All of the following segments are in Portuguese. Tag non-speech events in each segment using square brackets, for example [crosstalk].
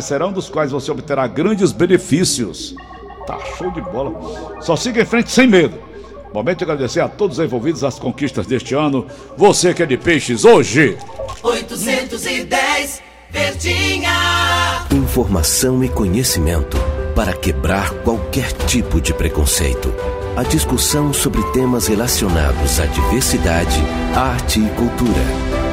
serão dos quais você obterá grandes benefícios. Tá show de bola. Só siga em frente sem medo. Momento de agradecer a todos os envolvidos nas conquistas deste ano. Você que é de peixes hoje. 810 Verdinha. Informação e conhecimento para quebrar qualquer tipo de preconceito. A discussão sobre temas relacionados à diversidade, arte e cultura.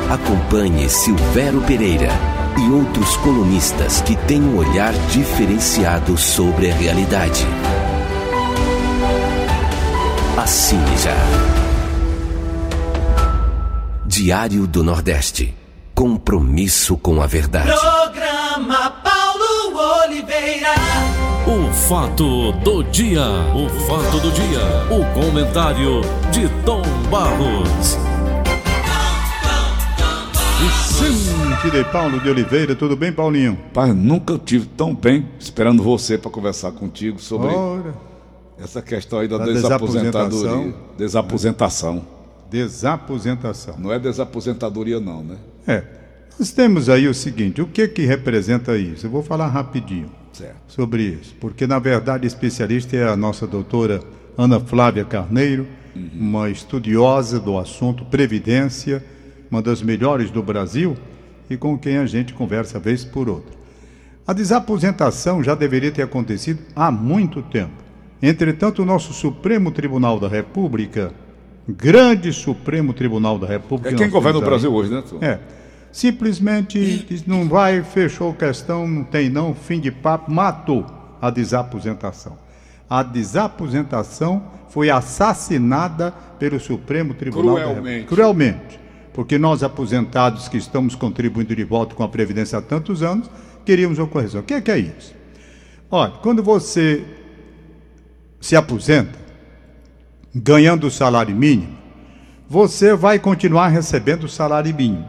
Acompanhe Silvério Pereira e outros colunistas que têm um olhar diferenciado sobre a realidade. Assine já. Diário do Nordeste. Compromisso com a verdade. Programa Paulo Oliveira. O fato do dia. O fato do dia. O comentário de Tom Barros. Vicente de Paulo de Oliveira, tudo bem, Paulinho? Pai, nunca tive tão bem esperando você para conversar contigo sobre Ora, essa questão aí da, Da desaposentadoria. desaposentação. Desaposentação. desaposentação. Não é desaposentadoria, não, né? É, nós temos aí o seguinte, o que que representa isso? Eu vou falar rapidinho Certo. sobre isso, porque na verdade especialista é a nossa doutora Ana Flávia Carneiro, uma estudiosa do assunto Previdência, uma das melhores do Brasil e com quem a gente conversa vez por outra. A desaposentação já deveria ter acontecido há muito tempo. Entretanto, o nosso Supremo Tribunal da República, grande Supremo Tribunal da República. É que quem governa o aí, Brasil hoje, né? Tom? é. Simplesmente diz, não vai, fechou questão, não tem não, fim de papo, matou a desaposentação. A desaposentação foi assassinada pelo Supremo Tribunal da Cruelmente. República. Cruelmente. Porque nós, aposentados que estamos contribuindo de volta com a Previdência há tantos anos, queríamos uma correção. O que é, que é isso? Olha, quando você se aposenta, ganhando o salário mínimo, você vai continuar recebendo o salário mínimo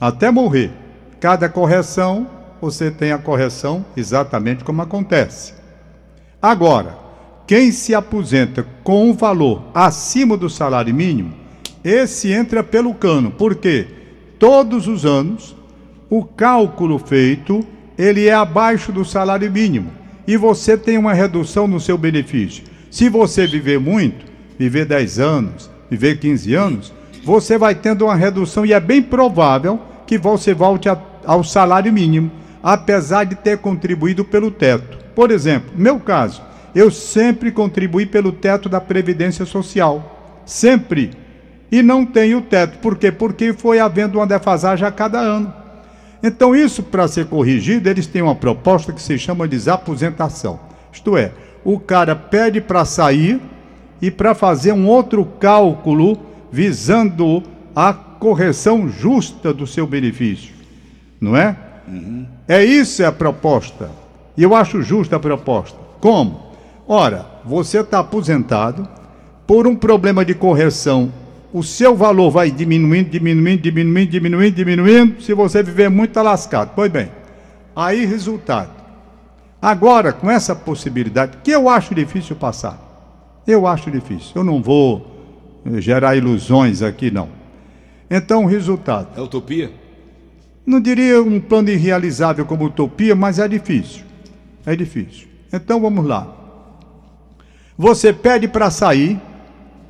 até morrer. Cada correção, você tem a correção exatamente como acontece. Agora, quem se aposenta com um valor acima do salário mínimo, esse entra pelo cano, porque todos os anos o cálculo feito, ele é abaixo do salário mínimo e você tem uma redução no seu benefício. Se você viver muito, viver 10 anos, viver 15 anos, você vai tendo uma redução e é bem provável que você volte a- ao salário mínimo, apesar de ter contribuído pelo teto. Por exemplo, meu caso, eu sempre contribuí pelo teto da Previdência Social. Sempre. E não tenho teto. Por quê? Porque foi havendo uma defasagem a cada ano. Então, isso, para ser corrigido, eles têm uma proposta que se chama de desaposentação. Isto é, o cara pede para sair e para fazer um outro cálculo visando a correção justa do seu benefício. Não é? É isso é a proposta. E eu acho justa a proposta. Como? Ora, você está aposentado, por um problema de correção, o seu valor vai diminuindo, diminuindo, diminuindo, diminuindo, diminuindo. Se você viver muito, está lascado. Pois bem, aí resultado. Agora, com essa possibilidade, que eu acho difícil passar. Eu acho difícil. Eu não vou eh, gerar ilusões aqui, não. Então, o resultado. É utopia? Não diria um plano irrealizável como utopia, mas é difícil. É difícil. Então vamos lá. Você pede para sair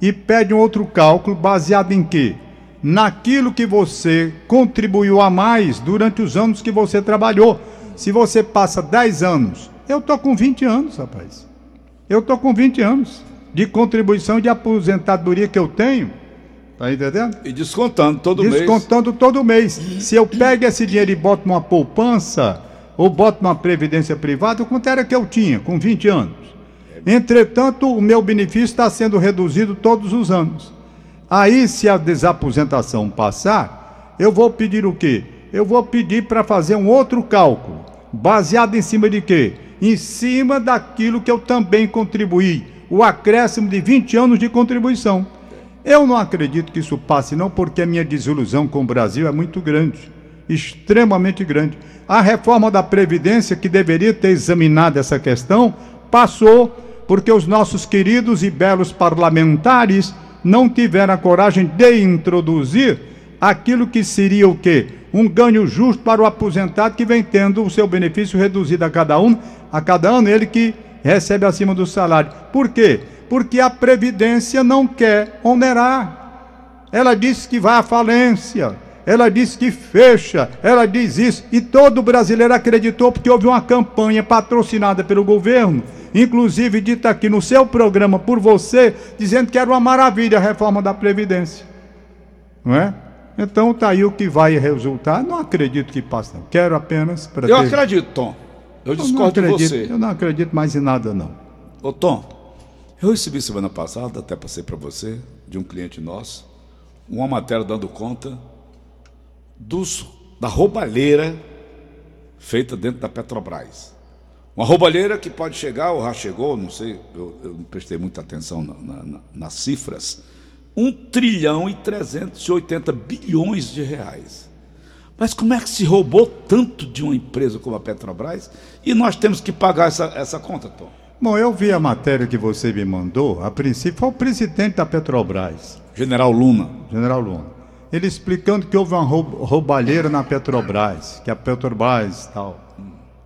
e pede um outro cálculo baseado em quê? Naquilo que você contribuiu a mais durante os anos que você trabalhou. Se você passa 10 anos, eu tô com 20 anos, rapaz. Eu tô com 20 anos de contribuição de aposentadoria que eu tenho. Tá entendendo? E descontando todo mês. Descontando todo mês. Se eu pego esse dinheiro e boto numa poupança ou boto numa previdência privada, quanto era que eu tinha com 20 anos? Entretanto, o meu benefício está sendo reduzido todos os anos. Aí, se a desaposentação passar, eu vou pedir o quê? Eu vou pedir para fazer um outro cálculo, baseado em cima de quê? Em cima daquilo que eu também contribuí, o acréscimo de 20 anos de contribuição. Eu não acredito que isso passe, não, porque a minha desilusão com o Brasil é muito grande, extremamente grande. A reforma da Previdência, que deveria ter examinado essa questão, passou porque os nossos queridos e belos parlamentares não tiveram a coragem de introduzir aquilo que seria o quê? um ganho justo para o aposentado que vem tendo o seu benefício reduzido a cada um, a cada ano, ele que recebe acima do salário. Por quê? Porque a Previdência não quer onerar. Ela disse que vai à falência, ela disse que fecha, ela diz isso, e todo brasileiro acreditou porque houve uma campanha patrocinada pelo governo, inclusive dita aqui no seu programa por você, dizendo que era uma maravilha a reforma da Previdência. Não é? Então tá aí o que vai resultar. Não acredito que passe, não. Quero apenas para Eu acredito, Tom. Eu discordo de você. Eu não acredito mais em nada, não. Ô Tom, eu recebi semana passada, até passei para você, de um cliente nosso, uma matéria dando conta dos, da roubalheira feita dentro da Petrobras. Uma roubalheira que pode chegar, ou já chegou, não sei, eu, eu não prestei muita atenção na- na- na- nas cifras, 1 trilhão e 380 bilhões de reais. Mas como é que se roubou tanto de uma empresa como a Petrobras e nós temos que pagar essa, essa conta, Tom? Bom, eu vi a matéria que você me mandou. A princípio foi o presidente da Petrobras, General Luna. General Luna. Ele explicando que houve uma roub- roubalheira na Petrobras, que a Petrobras tal.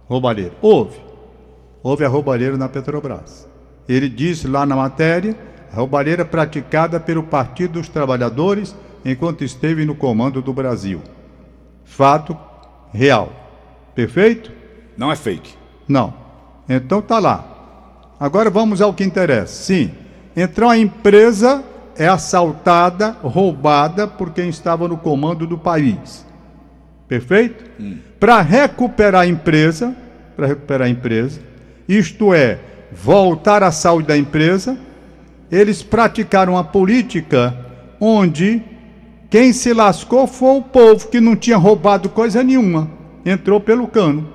Roubalheira. Houve. Houve a roubalheira na Petrobras. Ele disse lá na matéria, a roubalheira praticada pelo Partido dos Trabalhadores enquanto esteve no comando do Brasil. Fato real. Perfeito? Não é fake. Não. Então tá lá. Agora vamos ao que interessa. Sim. Então a empresa é assaltada, roubada por quem estava no comando do país. Perfeito? Para recuperar a empresa, para recuperar a empresa, isto é, voltar à saúde da empresa, eles praticaram uma política onde quem se lascou foi o povo que não tinha roubado coisa nenhuma, entrou pelo cano.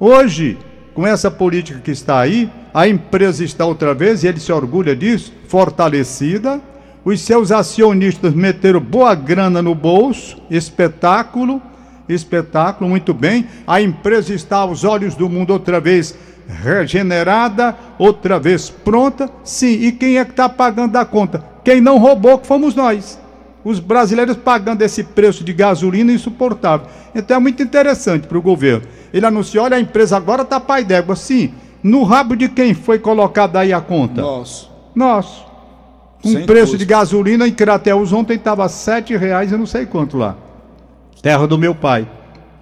Hoje, com essa política que está aí, a empresa está outra vez, e ele se orgulha disso, fortalecida. Os seus acionistas meteram boa grana no bolso, espetáculo, espetáculo, muito bem. A empresa está aos olhos do mundo outra vez regenerada, outra vez pronta. Sim, e quem é que está pagando a conta? Quem não roubou, que fomos nós. Os brasileiros pagando esse preço de gasolina insuportável. Então é muito interessante para o governo. Ele anunciou: olha, a empresa agora está pai d'égua. Sim, no rabo de quem foi colocada aí a conta? Nosso. Nosso. Um Sem preço custo. de gasolina em Crateus ontem estava sete reais, eu não sei quanto lá. Terra do meu pai.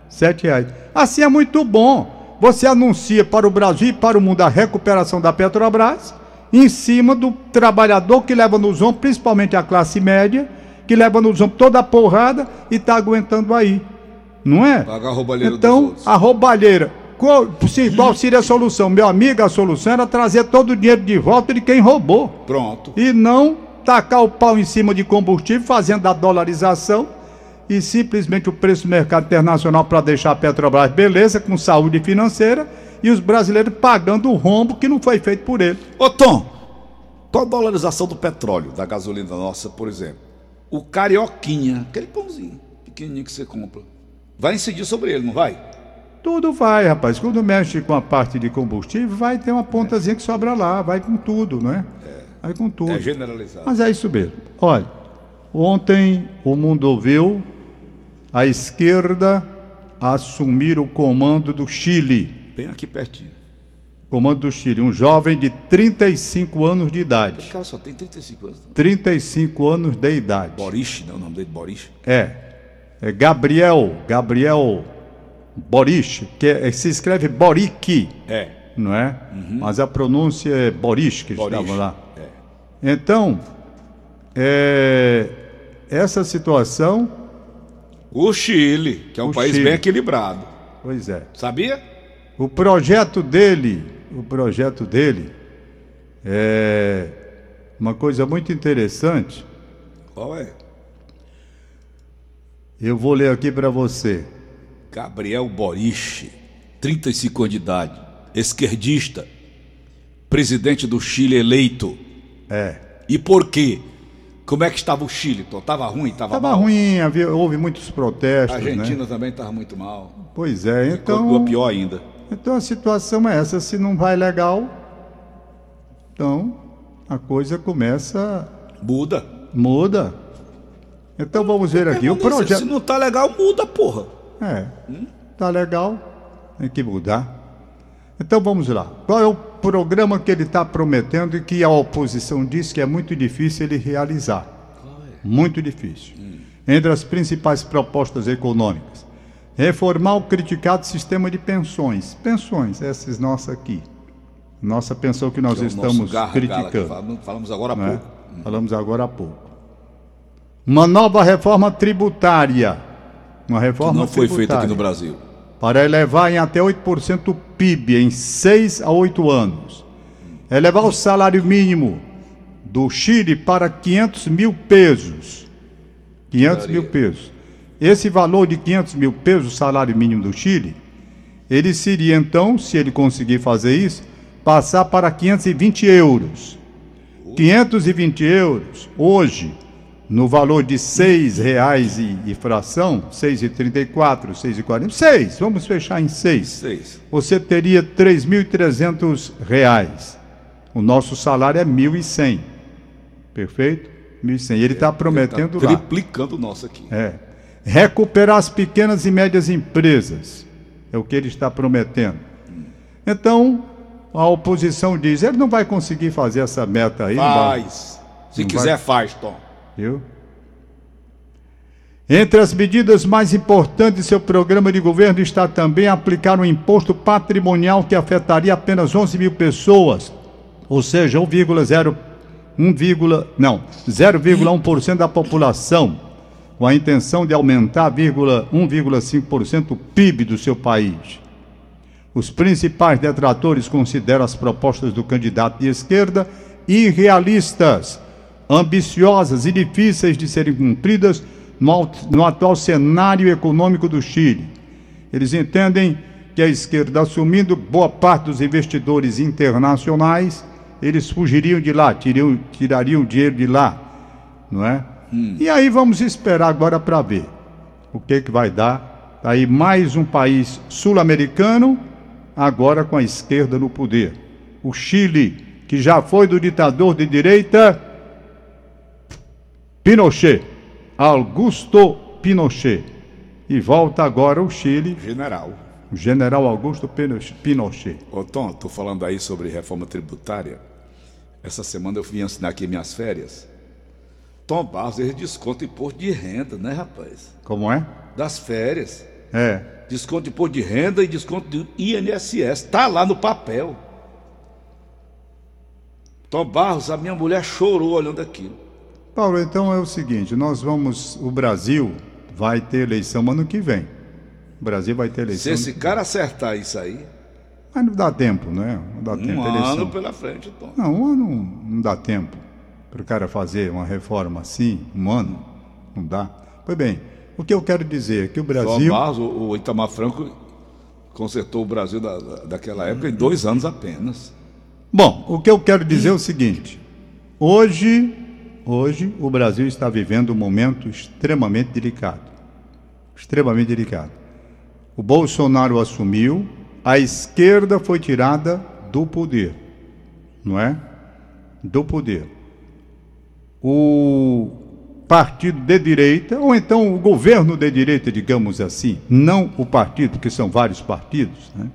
Sete reais. Assim é muito bom. Você anuncia para o Brasil e para o mundo a recuperação da Petrobras em cima do trabalhador que leva nos ombros, principalmente a classe média, que leva nos ombros toda a porrada e está aguentando aí. Não é? Pagar a roubalheira Então, a roubalheira. Qual, se- qual seria a solução? Meu amigo, a solução era trazer todo o dinheiro de volta de quem roubou Pronto. e não tacar o pau em cima de combustível, fazendo a dolarização e simplesmente o preço do mercado internacional para deixar a Petrobras beleza, com saúde financeira, e os brasileiros pagando o rombo que não foi feito por ele. Ô Tom, qual a dolarização do petróleo, da gasolina nossa, por exemplo? O carioquinha, aquele pãozinho pequenininho que você compra, vai incidir sobre ele, não vai? Tudo vai, rapaz. Quando mexe com a parte de combustível, vai ter uma pontazinha que sobra lá, vai com tudo, né? Vai com tudo. É generalizado. Mas é isso mesmo. Olha, ontem o mundo ouviu a esquerda assumir o comando do Chile. Bem aqui pertinho. Comando do Chile, um jovem de 35 anos de O idade. cara só tem 35 anos. 35 anos de idade. Boris, não é o nome dele, Boris. É. É Gabriel, Gabriel Boris, que é- se escreve Boric, É. não é? Mas a pronúncia é Boris, que estava lá. É. Então, é, essa situação, O Chile, que é um país Chile. bem equilibrado. pois é, Sabia? o projeto dele, o projeto dele é uma coisa muito interessante. Qual é? Eu vou ler aqui para você. Gabriel Boric, 35 anos de idade, esquerdista, presidente do Chile eleito. É. E por quê? Como é que estava o Chile? Tom? Tava ruim? Tava, Tava mal? ruim, havia, houve muitos A protestos, Argentina né? também estava muito mal. Pois é, então, pior ainda. então a situação é essa. Se não vai legal, então a coisa começa Muda. muda. Então vamos ver aqui o projeto. Se não tá legal, muda, porra. É. Tá legal, tem que mudar. Então vamos lá. Qual é o programa que ele está prometendo e que a oposição diz que é muito difícil ele realizar? Muito difícil. Entre as principais propostas econômicas: reformar o criticado sistema de pensões. Pensões, essas nossas aqui. Nossa pensão que nós Que é estamos criticando. falamos, falamos agora há né? pouco. Falamos agora há pouco. Uma nova reforma tributária. Uma Que reforma não foi feita aqui no Brasil. para elevar em até 8% o PIB em 6 a 8 anos. Elevar o salário mínimo do Chile para 500 mil pesos. 500 mil pesos. Esse valor de 500 mil pesos, o salário mínimo do Chile, ele seria então, se ele conseguir fazer isso, passar para 520 euros. 520 euros, hoje, no valor de R$ 6,00 e, e fração, R$ 6,34, R$ 6,40, 6, vamos fechar em 6. Seis. Você teria 3.300 reais. O nosso salário é 1.100. Perfeito? 1.100. Ele está prometendo Tá lá. triplicando o nosso aqui. É. Recuperar as pequenas e médias empresas. É o que ele está prometendo. Então, a oposição diz: ele não vai conseguir fazer essa meta aí. Faz. Se Não quiser, vai- faz, Tom. Viu? Entre as medidas mais importantes de seu programa de governo está também aplicar um imposto patrimonial que afetaria apenas 11 mil pessoas, ou seja, 1,0 1, não, 0,1% da população, com a intenção de aumentar vírgula 1,5% o PIB do seu país. Os principais detratores consideram as propostas do candidato de esquerda irrealistas, ambiciosas e difíceis de serem cumpridas no, atual cenário econômico do Chile. Eles entendem que a esquerda, assumindo boa parte dos investidores internacionais, eles fugiriam de lá, tirariam, tirariam dinheiro de lá, não é? E aí vamos esperar agora para ver o que, que vai dar. Tá Aí mais um país sul-americano, agora com a esquerda no poder. O Chile, que já foi do ditador de direita Pinochet, Augusto Pinochet. E volta agora o Chile, General. o general Augusto Pinoche- Pinochet. Ô, Tom, tô falando aí sobre reforma tributária. Essa semana eu vim assinar aqui minhas férias. Tom Barros, ele desconta imposto de renda, né, rapaz? Como é? Das férias. É. Desconto de imposto de renda e desconto de INSS. Tá lá no papel. Tom Barros, a minha mulher chorou olhando aquilo. Paulo, então é o seguinte, nós vamos, o Brasil vai ter eleição ano que vem. O Brasil vai ter Se eleição. esse cara acertar isso aí, Mas não dá tempo, né? Não dá um tempo. ano eleição. pela frente, Tom. Não, um ano não, dá tempo para o cara fazer uma reforma assim, um ano, não dá. Pois bem, o que eu quero dizer é que o Brasil. Barros, o, Itamar Franco consertou o Brasil da- daquela época em dois anos apenas. Bom, o que eu quero dizer é o seguinte: hoje, hoje o Brasil está vivendo um momento extremamente delicado. Extremamente delicado. O Bolsonaro assumiu, a esquerda foi tirada do poder, não é? Do poder. O partido de direita, ou então o governo de direita, digamos assim, não o partido, porque são vários partidos, né?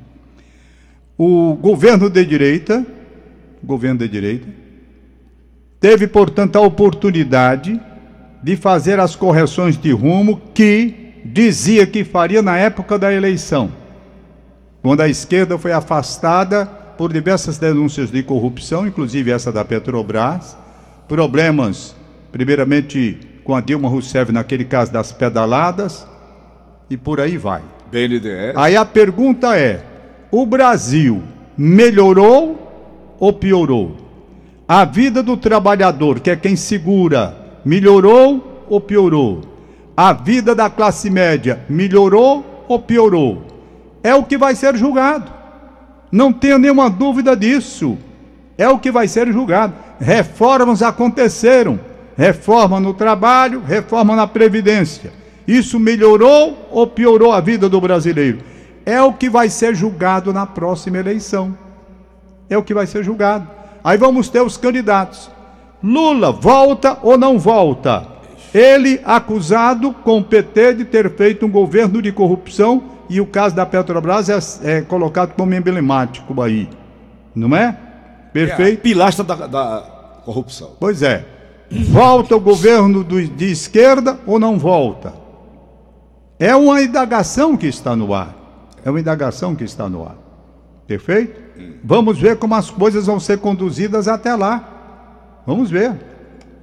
O governo de direita, governo de direita, teve, portanto, a oportunidade de fazer as correções de rumo que dizia que faria na época da eleição, quando a esquerda foi afastada por diversas denúncias de corrupção, inclusive essa da Petrobras, problemas, primeiramente com a Dilma Rousseff naquele caso das pedaladas, e por aí vai. BNDES. Aí a pergunta é: o Brasil melhorou ou piorou? A vida do trabalhador, que é quem segura, melhorou ou piorou? A vida da classe média melhorou ou piorou? É o que vai ser julgado. Não tenho nenhuma dúvida disso. É o que vai ser julgado. Reformas aconteceram. Reforma no trabalho, reforma na previdência. Isso melhorou ou piorou a vida do brasileiro? É o que vai ser julgado na próxima eleição. É o que vai ser julgado. Aí vamos ter os candidatos. Lula volta ou não volta? Ele acusado com o PT de ter feito um governo de corrupção e o caso da Petrobras é, é colocado como emblemático aí. Não é? É Perfeito? pilastra da, da corrupção. Pois é. Volta o governo do- de esquerda ou não volta? É uma indagação que está no ar. É uma indagação que está no ar. Perfeito? Vamos ver como as coisas vão ser conduzidas até lá. Vamos ver.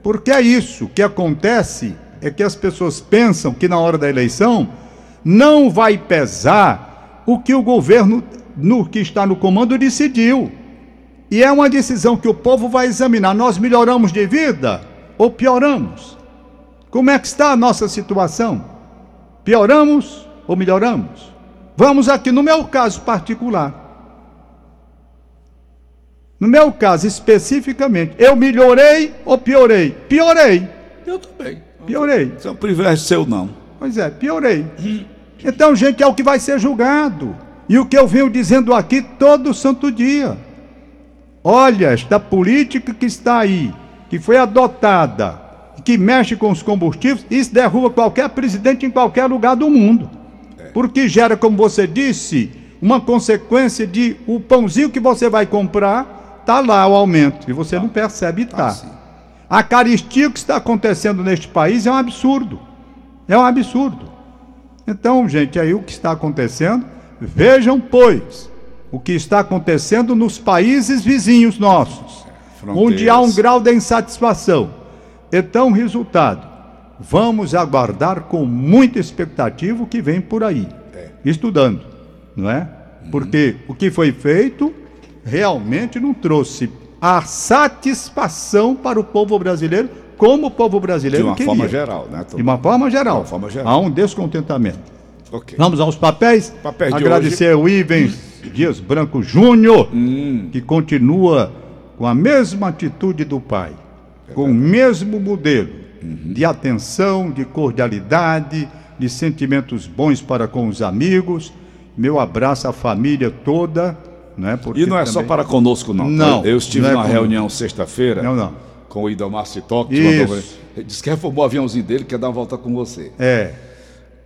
Porque é isso. Que acontece é que as pessoas pensam que na hora da eleição não vai pesar o que o governo no que está no comando decidiu. E é uma decisão que o povo vai examinar. Nós melhoramos de vida ou pioramos? Como é que está a nossa situação? Pioramos ou melhoramos? Vamos aqui no meu caso particular. No meu caso especificamente, eu melhorei ou piorei? Piorei. Eu também. Piorei. Isso é um privilégio seu, não. Pois é, piorei. Então, gente, é o que vai ser julgado. E o que eu venho dizendo aqui todo santo dia. Olha, esta política que está aí, que foi adotada, que mexe com os combustíveis, isso derruba qualquer presidente em qualquer lugar do mundo. Porque gera, como você disse, uma consequência de o pãozinho que você vai comprar, tá lá o aumento. E você não percebe e tá. sim. A caristia que está acontecendo neste país é um absurdo. É um absurdo. Então, gente, aí o que está acontecendo, vejam, pois, o que está acontecendo nos países vizinhos nossos, onde há um Fronteiras. grau de insatisfação. Então, resultado, vamos aguardar com muita expectativa o que vem por aí, estudando, não é? Porque o que foi feito realmente não trouxe a satisfação para o povo brasileiro, como o povo De brasileiro uma queria. forma geral, né? Tom? De uma forma geral. De uma forma geral. Há um descontentamento. Ok. Vamos aos papéis. Papéis de Agradecer ao Ivens Dias Branco Júnior, Hum. que continua com a mesma atitude do pai, com o mesmo modelo Uhum. de atenção, de cordialidade, de sentimentos bons para com os amigos. Meu abraço à família toda. Né, porque E não é só também- para conosco, não. Não, Eu estive não é numa conosco. reunião sexta-feira Não, não. com o Idomar Citoc. que Isso. mandou- Ele disse que reformou o aviãozinho dele, quer dar uma volta com você. É,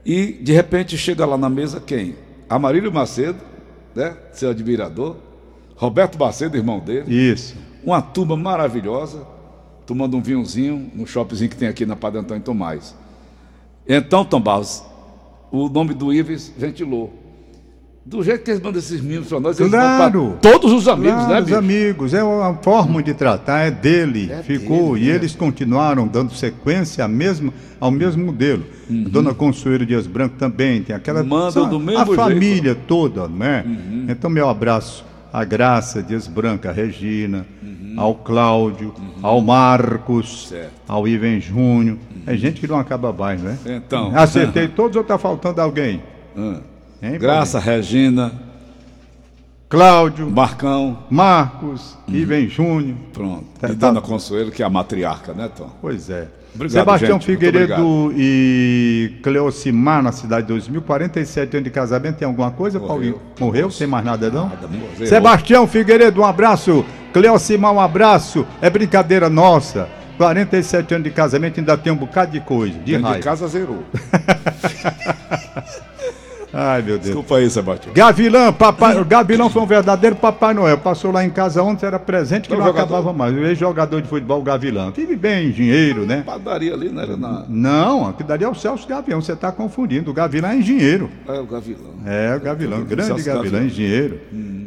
E, de repente, chega lá na mesa quem? Amarílio Macedo, né? Seu admirador. Roberto Macedo, irmão dele. isso. Uma turma maravilhosa, tomando um vinhozinho no shoppingzinho que tem aqui na Padre Antônio Tomás. Então, Tom Barros, o nome do Ives ventilou. Do jeito que eles mandam esses mimos para nós, eles Claro. todos os amigos, Claro, né, os bicho? amigos, é uma forma de tratar, é dele, É ficou, dele, e né? eles continuaram dando sequência ao mesmo, ao mesmo modelo. A Dona Consuelo Dias Branco também tem aquela... Uhum. São do mesmo A jeito. Uhum. família toda, não é? Então, meu abraço à Graça Dias Branco, à Regina, ao Cláudio, ao Marcos, Uhum. Certo. ao Iven Júnior. É gente que não acaba mais, né? Então. Acertei todos ou está faltando alguém? Hum. Hein, Graça, Regina, Paulinho? Cláudio, Marcão, Marcos, Uhum. Iven Júnior. pronto. Tá- E tá- Dona Consuelo, que é a matriarca, né, Tom? Pois é. Obrigado, Sebastião gente. Figueiredo e Cleocimar na cidade de 2000, 47 anos de casamento. Tem alguma coisa, Morreu. Paulinho? Morreu? Tem mais nada, não? Nada, morreu. Sebastião Figueiredo, um abraço. Cleocimar, um abraço. É brincadeira nossa. 47 anos de casamento, ainda tem um bocado de coisa. De de casa zerou. [laughs] Ai, meu Deus. Desculpa aí, Sebastião. Gavilã, papai, o [laughs] Gavilão foi um verdadeiro Papai Noel. Passou lá em casa ontem, era presente que Não, não, jogador. acabava mais. O ex-jogador de futebol, Gavilã. Vive bem, engenheiro, né? Padaria ali, não era na. Não, aqui dali é o Celso Gavião, você está confundindo. O Gavilã é engenheiro. É o Gavilão. É, o Gavilão, Celso grande Gavilã, Gavilão. engenheiro.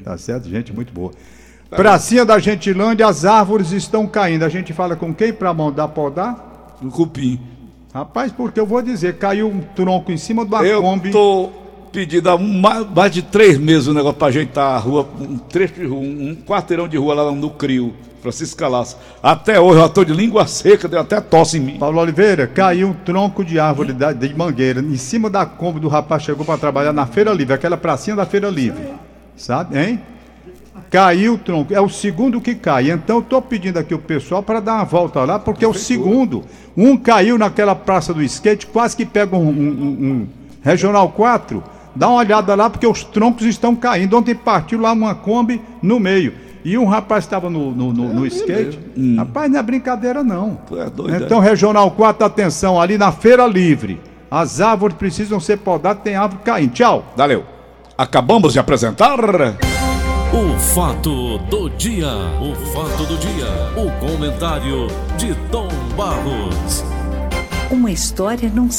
Tá certo, gente muito boa. Pracinha da Gentilândia, as árvores estão caindo. A gente fala com quem para mandar podar? No cupim. Rapaz, porque eu vou dizer, caiu um tronco em cima de uma Eu Kombi. tô pedindo há um- mais, de três meses o negócio pra ajeitar a rua, um trecho de rua, um, um quarteirão de rua lá no Crio, Francisco Calaço. Até hoje eu tô de língua seca, deu até tosse em mim. Paulo Oliveira, caiu um tronco de árvore da- de mangueira em cima da Kombi do rapaz chegou para trabalhar na Feira Livre, aquela pracinha da Feira Livre. Sabe, hein? Caiu o tronco, é o segundo que cai. Então eu tô pedindo aqui o pessoal para dar uma volta lá, porque é o segundo. Um caiu naquela praça do skate, quase que pega um, um- um- um Regional 4. Dá uma olhada lá, porque os troncos estão caindo. Ontem partiu lá uma Kombi no meio. E um rapaz estava no, no, no, no skate. Rapaz, não é brincadeira, não. Tu é doido, Então, Regional 4, atenção, ali na Feira Livre. As árvores precisam ser podadas, tem árvore caindo. Tchau. Valeu. Acabamos de apresentar. O fato do dia. O fato do dia. O comentário de Tom Barros. Uma história não